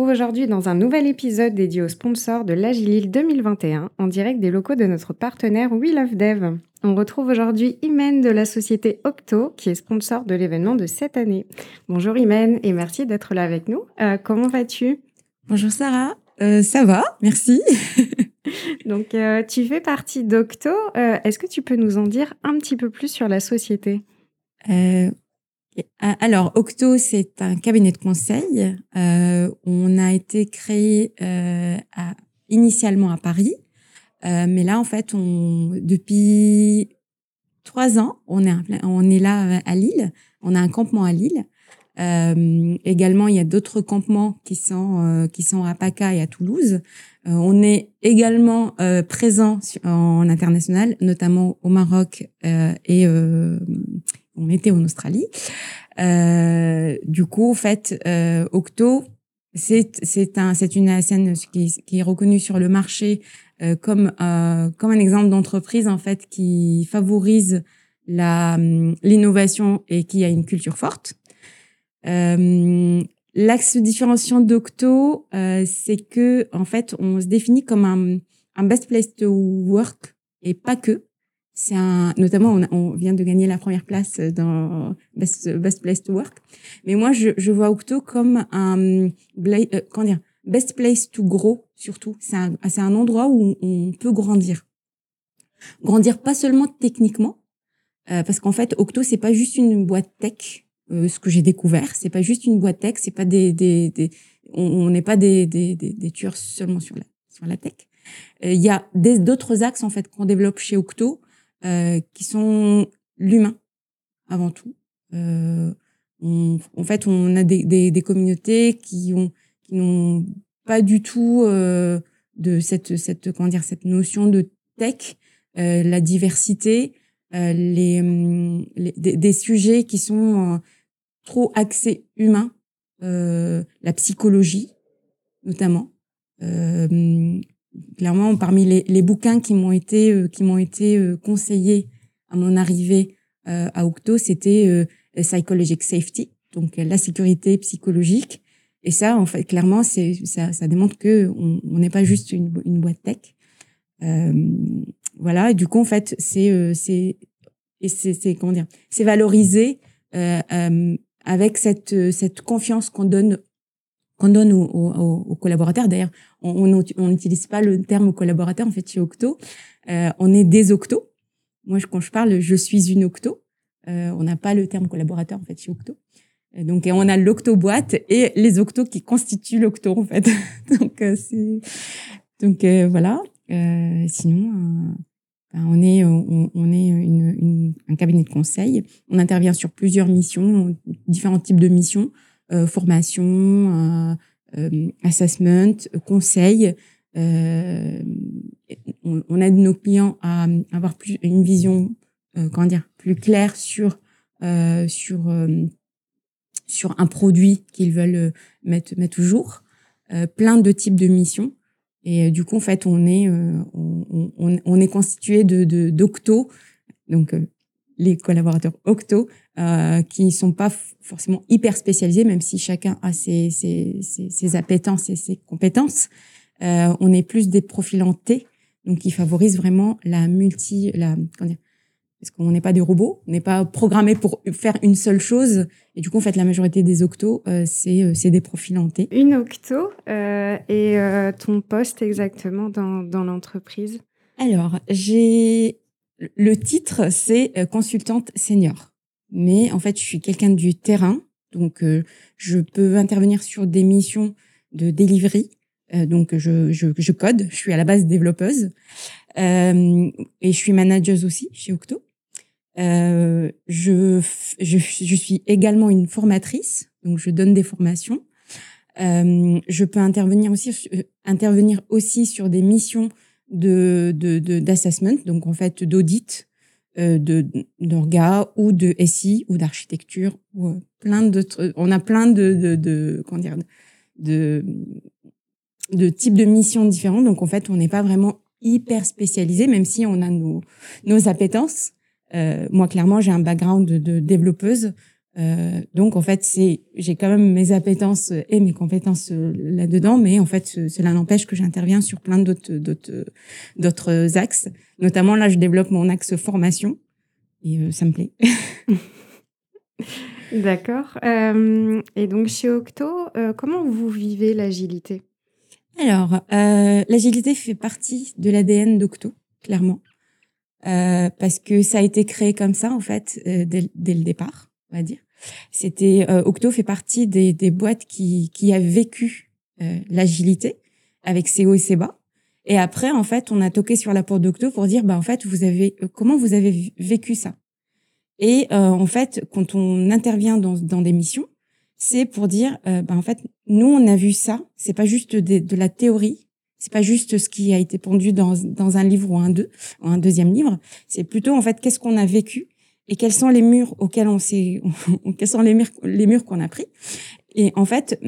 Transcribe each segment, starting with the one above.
retrouve aujourd'hui dans un nouvel épisode dédié aux sponsors de l'Agilil 2021 en direct des locaux de notre partenaire We Love Dev. On retrouve aujourd'hui Imen de la société Octo qui est sponsor de l'événement de cette année. Bonjour Imen et merci d'être là avec nous. Euh, comment vas-tu? Bonjour Sarah, euh, ça va, merci. Donc euh, tu fais partie d'Octo. Est-ce que tu peux nous en dire un petit peu plus sur la société? Alors, Octo, c'est un cabinet de conseil. Euh, on a été créé euh, à, initialement à Paris, euh, mais là, en fait, on, depuis trois ans, on est, on est là à Lille. On a un campement à Lille. Euh, également, il y a d'autres campements qui sont euh, qui sont à PACA et à Toulouse. Euh, on est également présent en international, notamment au Maroc et on était en Australie. Euh, du coup, en fait, euh, Octo, c'est c'est un c'est une scène qui, qui est reconnue sur le marché euh, comme euh, comme un exemple d'entreprise en fait qui favorise la l'innovation et qui a une culture forte. Euh, L'axe différenciant d'Octo, euh, c'est que en fait, on se définit comme un, un best place to work et pas que. C'est un, notamment, on, on, vient de gagner la première place dans Best, Best Place to Work. Mais moi, je, je vois Octo comme un, euh, comment dire, Best Place to Grow, surtout. C'est un, c'est un endroit où on peut grandir. Grandir pas seulement techniquement, euh, parce qu'en fait, Octo, c'est pas juste une boîte tech. Euh, ce que j'ai découvert, c'est pas juste une boîte tech, c'est pas des, des, des on n'est pas des, des, des, des, tueurs seulement sur la, sur la tech. Euh, il y a d'autres axes en fait qu'on développe chez Octo euh, qui sont l'humain avant tout. Euh, en fait, on a des, communautés qui ont qui n'ont pas du tout euh, de cette cette comment dire cette notion de tech, la diversité, les, les des, sujets qui sont trop axés humains, la psychologie notamment clairement parmi les, les bouquins qui m'ont été euh, qui m'ont été euh, conseillés à mon arrivée euh, à Octo, c'était psychologic safety, donc la sécurité psychologique. Et ça, en fait, clairement, c'est ça, ça démontre que on n'est pas juste une, une boîte tech. voilà. Et du coup, en fait, c'est c'est et c'est comment dire, c'est valorisé avec cette cette confiance qu'on donne qu'on donne aux, collaborateurs. D'ailleurs, on n'utilise pas le terme collaborateur en fait chez Octo. Euh, on est des Octo. Moi, quand je parle, je suis une Octo. Euh, on n'a pas le terme collaborateur en fait chez Octo. Euh, donc, on a l'Octo boîte et les Octo qui constituent l'Octo en fait. donc, euh, c'est donc euh, voilà. sinon. Ben, on est, on, on est une, une, un cabinet de conseil. On intervient sur plusieurs missions, différents types de missions. Euh, formation, euh, euh, assessment, conseil. on, on, aide nos clients à, avoir plus une vision, comment dire, plus claire sur sur sur un produit qu'ils veulent mettre mettre au jour. plein de types de missions. Et du coup, en fait, on est, on, on, on, est constitué de d'octo, donc les collaborateurs Octo, euh, qui sont pas forcément hyper spécialisés, même si chacun a ses, ses, ses, ses appétences et ses compétences. Euh, on est plus des profils en T, donc qui favorisent vraiment la multi, la, comment dire, parce qu'on n'est pas des robots, on n'est pas programmé pour faire une seule chose. Et du coup, en fait, la majorité des octos, euh, c'est euh, c'est des profils en T. Une octo euh, et euh, ton poste exactement dans, dans l'entreprise? Alors, j'ai le titre, c'est euh, consultante senior. Mais en fait, je suis quelqu'un du terrain, donc euh, je peux intervenir sur des missions de delivery. Euh, donc je, je, je, code, je suis à la base développeuse et je suis manageuse aussi chez Octo. je, je, je, suis également une formatrice, donc je donne des formations. je peux intervenir aussi intervenir aussi sur des missions de d'assessment, de, donc en fait d'audit, euh, de d'orga ou de SI ou d'architecture ou euh, plein d'autres. On a plein de de, de comment dire de de types de missions différentes. Donc en fait, on n'est pas vraiment hyper spécialisé, même si on a nos nos appétences. Euh, moi, clairement, j'ai un background de, de développeuse. Euh, donc en fait, c'est j'ai quand même mes appétences et mes compétences euh, là-dedans, mais en fait, cela n'empêche que j'interviens sur plein d'autres d'autres d'autres axes. Notamment là, je développe mon axe formation et euh, ça me plaît. D'accord. Euh, et donc chez Octo, comment vous vivez l'agilité? Alors, l'agilité fait partie de l'ADN d'Octo, clairement, parce que ça a été créé comme ça en fait dès, dès le départ on va dire. C'était euh, Octo fait partie des, des boîtes qui, qui a vécu euh, l'agilité avec ses hauts et ses bas. Et après, en fait, on a toqué sur la porte d'Octo pour dire, bah en fait, vous avez euh, comment vous avez vécu ça? Et en fait, quand on intervient dans, dans des missions, c'est pour dire, bah en fait, nous on a vu ça. C'est pas juste de, de la théorie, c'est pas juste ce qui a été pondu dans, dans un livre ou un deux, ou un deuxième livre. C'est plutôt en fait qu'est-ce qu'on a vécu et quels sont les murs auxquels on s'est, quels sont les murs, les murs qu'on a pris? Et en fait,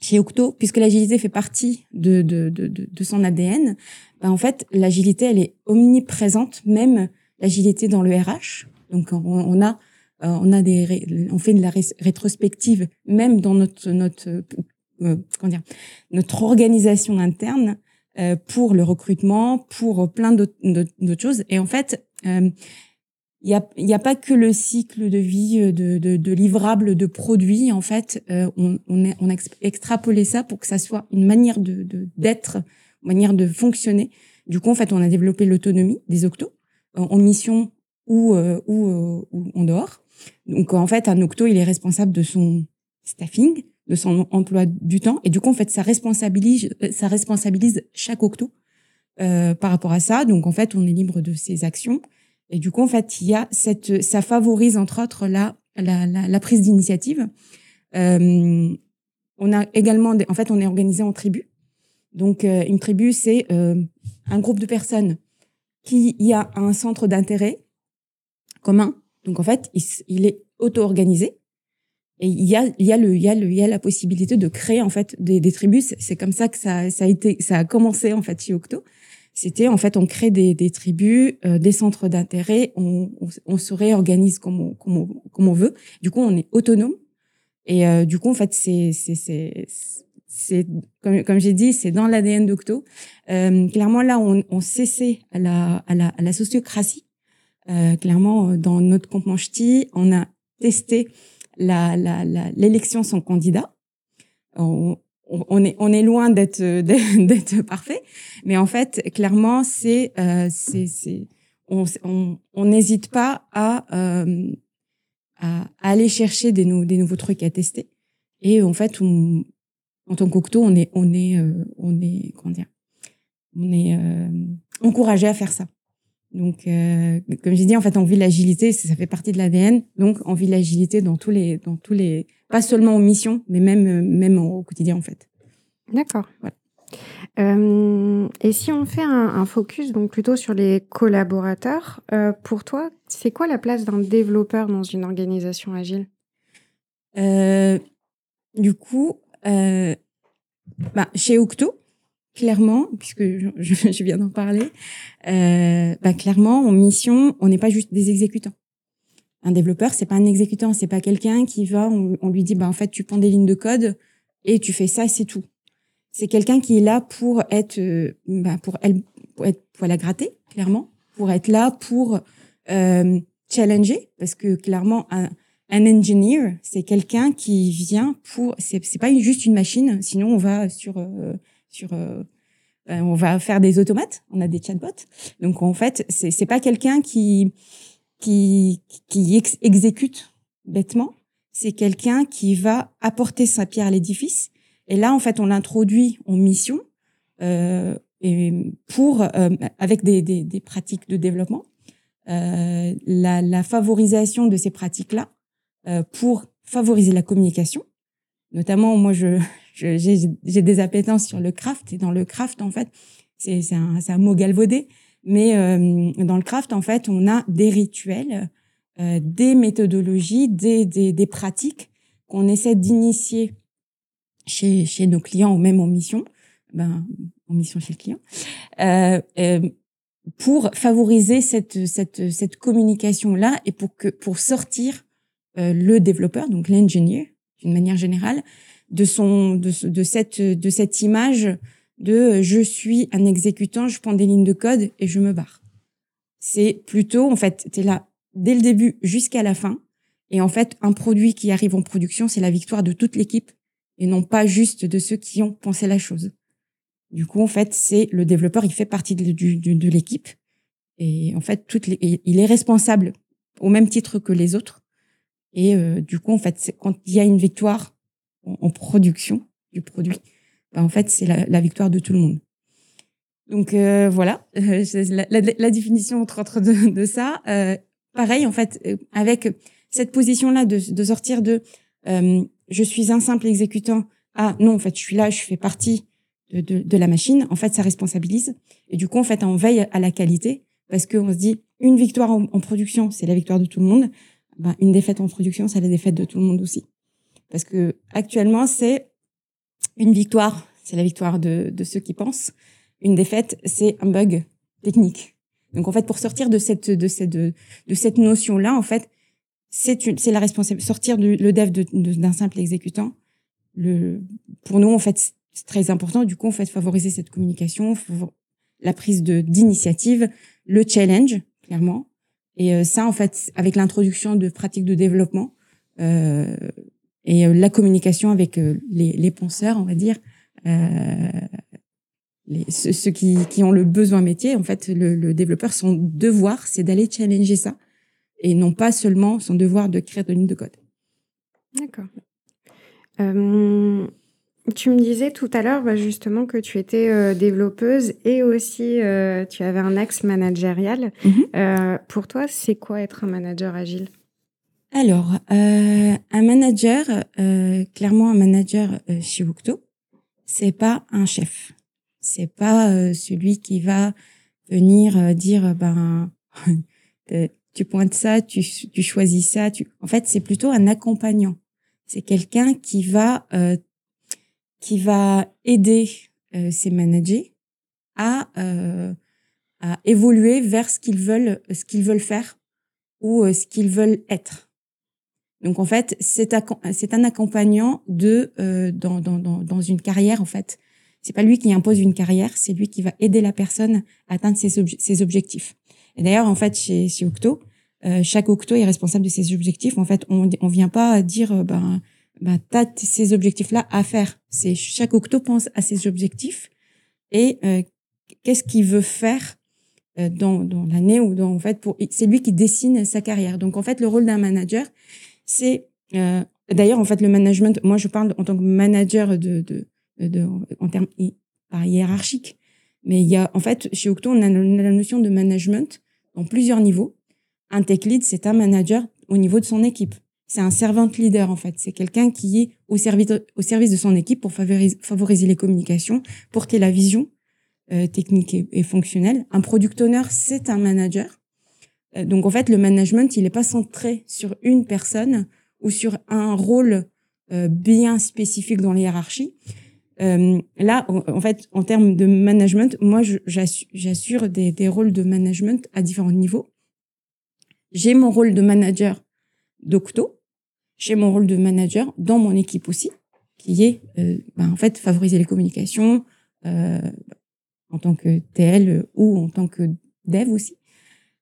chez Octo, puisque l'agilité fait partie de, de, de, de son ADN, ben en fait, l'agilité, elle est omniprésente, même l'agilité dans le RH. Donc, on, a, euh, on a des, on fait de la rétrospective, même dans notre, notre, euh, comment dire, notre organisation interne, euh, pour le recrutement, pour plein d'autres choses. Et en fait, euh, il n'y a, a pas que le cycle de vie euh, de, de, de livrables de produits. En fait, euh, on, a extrapolé ça pour que ça soit une manière de d'être, une manière de fonctionner. Du coup, en fait, on a développé l'autonomie des octos en mission ou, euh, ou, en dehors. Donc, en fait, un octo, il est responsable de son staffing, de son emploi du temps, et du coup, en fait, ça responsabilise, chaque octo par rapport à ça. Donc, en fait, on est libre de ses actions. Et du coup, en fait, il y a cette, ça favorise entre autres la, la, la, la prise d'initiative. Euh, on a également, en fait, on est organisé en tribus. Donc, euh, une tribu, c'est euh, un groupe de personnes qui y a un centre d'intérêt commun. Donc, en fait, il, il est auto-organisé. Et il y a, il y a le, il y a le, il y a la possibilité de créer en fait des, des tribus. C'est comme ça que ça, ça a été, ça a commencé en fait chez Octo. C'était en fait on crée des, des tribus, euh, des centres d'intérêt, on, on, se réorganise comme on, comme on, comme on veut. Du coup, on est autonome. Et euh, du coup, en fait, c'est c'est c'est comme comme j'ai dit, c'est dans l'ADN d'Octo. Euh, clairement, là, on, on cessait à la à la, à la sociocratie. Euh, clairement, dans notre compte on a testé la l'élection la, sans candidat. On est on est loin d'être d'être parfait, mais en fait clairement c'est euh, c'est on on n'hésite pas à, euh, à, aller chercher des, des nouveaux trucs à tester et en fait on, en tant qu'octo on est on est euh, on est on est euh, encouragé à faire ça. Donc, euh, comme j'ai dit, en fait, on vit l'agilité, ça fait partie de l'ADN. Donc, on vit l'agilité dans tous les, dans tous les, pas seulement aux missions, mais même, même au quotidien, en fait. D'accord. Euh, et si on fait un, focus donc plutôt sur les collaborateurs, euh, pour toi, c'est quoi la place d'un développeur dans une organisation agile? Euh, Du coup, bah, chez Octo, clairement, puisque je, je viens d'en parler, bah, clairement, en mission, on n'est pas juste des exécutants un développeur, c'est pas un exécutant, c'est pas quelqu'un qui va, on, lui dit, bah en fait, tu prends des lignes de code et tu fais ça, c'est tout. C'est quelqu'un qui est là pour être, euh, bah, pour elle, pour être, pour la gratter, clairement, pour être là pour euh, challenger, parce que clairement, un, un engineer, c'est quelqu'un qui vient pour, c'est, pas juste une machine, sinon on va sur, euh, sur, euh, ben, on va faire des automates, on a des chatbots. Donc en fait, c'est pas quelqu'un qui qui, exécute bêtement, c'est quelqu'un qui va apporter sa pierre à l'édifice. Et là, en fait, on l'introduit en mission euh, et pour euh, avec des, des, pratiques de développement, euh, la, favorisation de ces pratiques-là pour favoriser la communication. Notamment, moi, je j'ai des appétences sur le craft et dans le craft, en fait, c'est un, un mot galvaudé, mais euh, dans le craft, en fait, on a des rituels, euh, des méthodologies, des, des, des pratiques qu'on essaie d'initier chez, chez nos clients ou même en mission, ben, en mission chez le client, euh, euh pour favoriser cette, cette, cette communication-là et pour, que, pour sortir le développeur, donc l'ingénieur, d'une manière générale, de son de, de cette de cette image de je suis un exécutant, je prends des lignes de code et je me barre. C'est plutôt en fait, tu es là dès le début jusqu'à la fin et en fait, un produit qui arrive en production, c'est la victoire de toute l'équipe et non pas juste de ceux qui ont pensé la chose. Du coup, en fait, c'est le développeur, il fait partie de, l'équipe et en fait, il est responsable au même titre que les autres. Et euh, du coup, en fait, quand il y a une victoire en, production du produit, ben, en fait, c'est la, victoire de tout le monde. Donc euh, voilà, la, définition entre autres de, ça. Euh, pareil, en fait, euh, avec cette position-là de, sortir de je suis un simple exécutant à non, en fait, je suis là, je fais partie de, la machine. En fait, ça responsabilise. Et du coup, en fait, on veille à la qualité parce qu'on se dit une victoire en, en production, c'est la victoire de tout le monde. Ben, une défaite en production, c'est la défaite de tout le monde aussi. Parce que actuellement, c'est une victoire, c'est la victoire de, de ceux qui pensent. Une défaite, c'est un bug technique. Donc en fait, pour sortir de cette de cette de, cette notion là, en fait, c'est c'est la responsabilité sortir du, le dev d'un simple exécutant. Le pour nous en fait c'est très important. Du coup, en fait, favoriser cette communication, la prise de d'initiative, le challenge clairement. Et euh, ça, en fait, avec l'introduction de pratiques de développement euh, et euh, la communication avec euh, les, les penseurs, on va dire, les, ceux, qui, qui, ont le besoin métier, en fait, le, le développeur, son devoir, c'est d'aller challenger ça et non pas seulement son devoir de créer de lignes de code. D'accord. Euh, tu me disais tout à l'heure bah, justement que tu étais euh, développeuse et aussi euh, tu avais un axe managérial. Mm-hmm. pour toi, c'est quoi être un manager agile? Alors, un manager, clairement un manager chez Wukto, c'est pas un chef c'est pas euh, celui qui va venir euh, dire ben euh, tu pointes ça, tu, tu choisis ça. Tu... En fait, c'est plutôt un accompagnant. C'est quelqu'un qui va qui va aider ses managers à à évoluer vers ce qu'ils veulent ce qu'ils veulent faire ou ce qu'ils veulent être. Donc en fait, c'est un accompagnant de dans, dans, dans dans une carrière en fait c'est pas lui qui impose une carrière, c'est lui qui va aider la personne à atteindre ses, ses objectifs. Et d'ailleurs, en fait, chez, chez Octo, euh, chaque Octo est responsable de ses objectifs. En fait, on on vient pas dire euh, ben ben t'as ces objectifs-là à faire. C'est chaque Octo pense à ses objectifs et euh, qu'est-ce qu'il veut faire euh, dans dans l'année ou dans en fait pour c'est lui qui dessine sa carrière. Donc en fait, le rôle d'un manager, c'est euh, D'ailleurs, en fait, le management, moi, je parle en tant que manager de, de, de, en termes par hiérarchique. Mais il y a, en fait, chez Octo, on a la notion de management en plusieurs niveaux. Un tech lead, c'est un manager au niveau de son équipe. C'est un servant leader, en fait. C'est quelqu'un qui est au service, au service de son équipe pour favoriser, favoriser les communications, porter la vision euh, technique et, fonctionnelle. Un product owner, c'est un manager. Euh, donc, en fait, le management, il n'est pas centré sur une personne ou sur un rôle euh, bien spécifique dans les hiérarchies. Euh, là, en, fait, en termes de management, moi, j'assure des, des, rôles de management à différents niveaux. J'ai mon rôle de manager d'Octo, j'ai mon rôle de manager dans mon équipe aussi, qui est, euh, ben, en fait, favoriser les communications euh, en tant que TL ou en tant que dev aussi.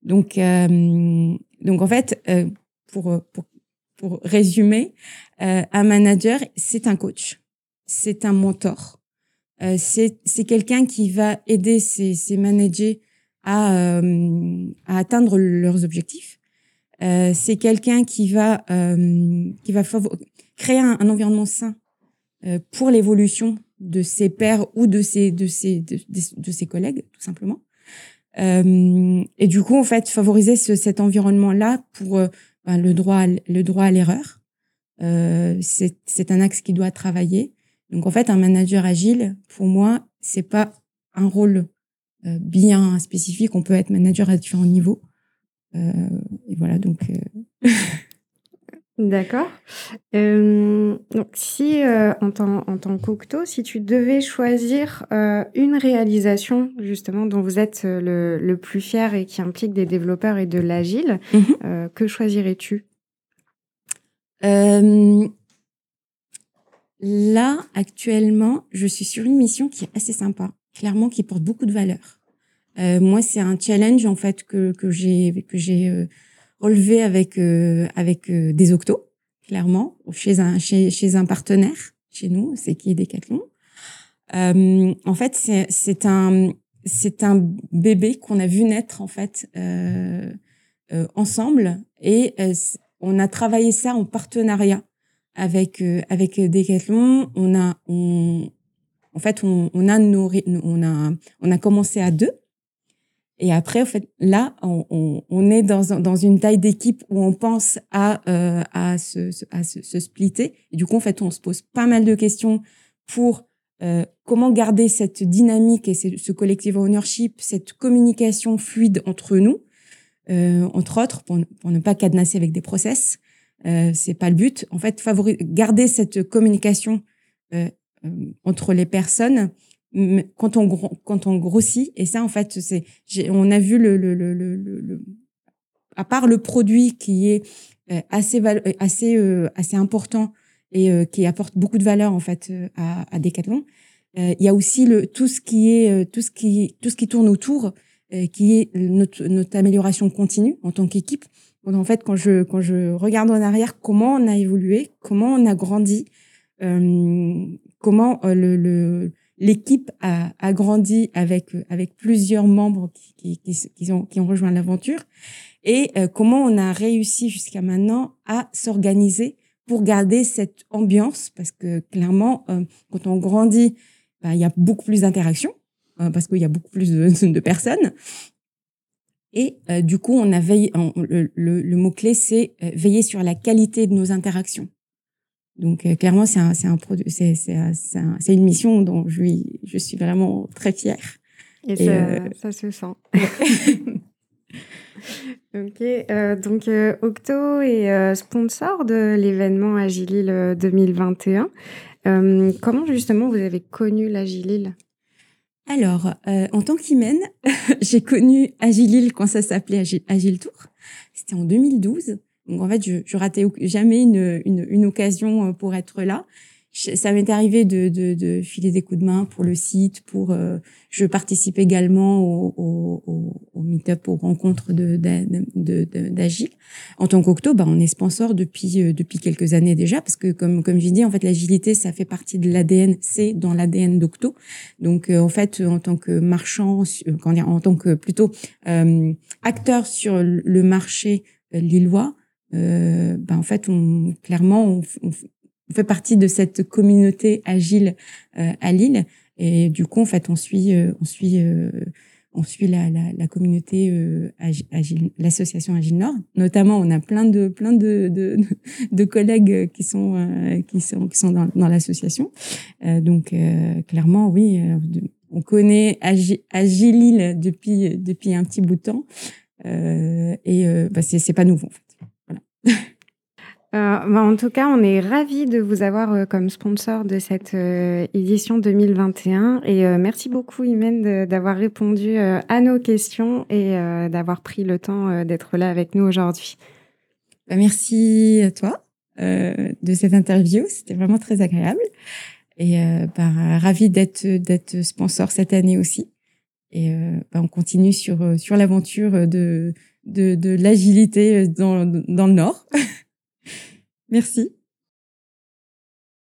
Donc, euh, donc en fait, euh, pour, pour, pour résumer, un manager, c'est un coach c'est un mentor. Euh, c'est quelqu'un qui va aider ses, ses managers à, euh, à, atteindre leurs objectifs. Euh, c'est quelqu'un qui va euh, qui va créer un, environnement sain euh, pour l'évolution de ses pairs ou de ses de ses de, ses collègues tout simplement. Et du coup en fait favoriser ce, cet environnement là pour ben, le droit le droit à l'erreur. c'est un axe qui doit travailler donc en fait, un manager agile, pour moi, c'est pas un rôle euh, bien spécifique. On peut être manager à différents niveaux. Euh, et voilà, donc. Euh... D'accord. Euh, donc, si en tant, en tant qu'Octo, si tu devais choisir une réalisation justement dont vous êtes le, le, plus fier et qui implique des développeurs et de l'agile, mhm. que choisirais-tu? Là, actuellement, je suis sur une mission qui est assez sympa, clairement, qui porte beaucoup de valeur. Euh, moi, c'est un challenge en fait que que j'ai que j'ai euh, relevé avec euh, avec euh, des octos, clairement, chez un chez chez un partenaire chez nous, c'est qui est Decathlon. en fait, c'est un c'est un bébé qu'on a vu naître en fait ensemble et on a travaillé ça en partenariat avec euh, avec Decathlon, on a on en fait on, on a nourri, on a on a commencé à deux et après en fait là on, est dans une taille d'équipe où on pense à euh, se se, splitter et du coup en fait on se pose pas mal de questions pour euh, comment garder cette dynamique et ce, ce collective ownership, cette communication fluide entre nous, euh, entre autres, pour, ne pas cadenasser avec des process, euh, c'est pas le but. En fait, favoriser, garder cette communication euh, euh, entre les personnes quand on quand on grossit. Et ça, en fait, c'est on a vu le, le, le, le, à part le produit qui est euh, assez assez assez important et qui apporte beaucoup de valeur en fait à, à Decathlon. il y a aussi le tout ce qui est tout ce qui tout ce qui tourne autour, qui est notre, notre amélioration continue en tant qu'équipe en fait, quand je quand je regarde en arrière, comment on a évolué, comment on a grandi, euh, comment euh, le l'équipe a, a grandi avec avec plusieurs membres qui qui, qui, ont qui ont rejoint l'aventure. Et euh, comment on a réussi jusqu'à maintenant à s'organiser pour garder cette ambiance? Parce que clairement euh, quand on grandit bah, il y a beaucoup plus d'interactions parce qu'il y a beaucoup plus de, de personnes. Et euh, du coup, on a veillé, le, le, mot-clé, c'est euh, veiller sur la qualité de nos interactions. Donc euh, clairement, c'est un, un produit, c'est, c'est, c'est, une mission dont je suis, je suis vraiment très fière. Et, ça, ça, se sent. ok, donc Octo est sponsor de l'événement Agilil 2021. comment justement vous avez connu l'Agilil? Alors, euh, en tant qu'hymen, j'ai connu Agilil quand ça s'appelait Agile, Tour. C'était en 2012. Donc en fait, je, je ratais jamais une, une, une occasion euh, pour être là ça m'est arrivé de, de, de, filer des coups de main pour le site, pour euh, je participe également au, au, au meet-up, aux rencontres de d'Agile. En tant qu'Octo, bah, on est sponsor depuis euh, depuis quelques années déjà, parce que comme comme j'ai dit, en fait, l'agilité, ça fait partie de l'ADN, c'est dans l'ADN d'Octo. Donc euh, en fait, en tant que marchand, en tant que plutôt acteur sur le marché lillois, euh, bah, en fait, on, clairement, on, fait partie de cette communauté agile euh, à Lille et du coup en fait on suit euh, on suit euh, on suit la, la, la communauté agile, l'association Agile Nord. Notamment, on a plein de plein de, de, de collègues qui sont qui sont qui sont dans, dans l'association. donc clairement, oui, on connaît Agile, Agile depuis depuis un petit bout de temps et bah, c'est pas nouveau en fait. Euh, bah, en tout cas, on est ravis de vous avoir euh, comme sponsor de cette euh, édition 2021 et merci beaucoup Imen d'avoir répondu à nos questions et d'avoir pris le temps d'être là avec nous aujourd'hui. Bah, merci à toi de cette interview, c'était vraiment très agréable et bah, ravi d'être sponsor cette année aussi. Et bah, on continue sur l'aventure de l'agilité dans le Nord. Merci.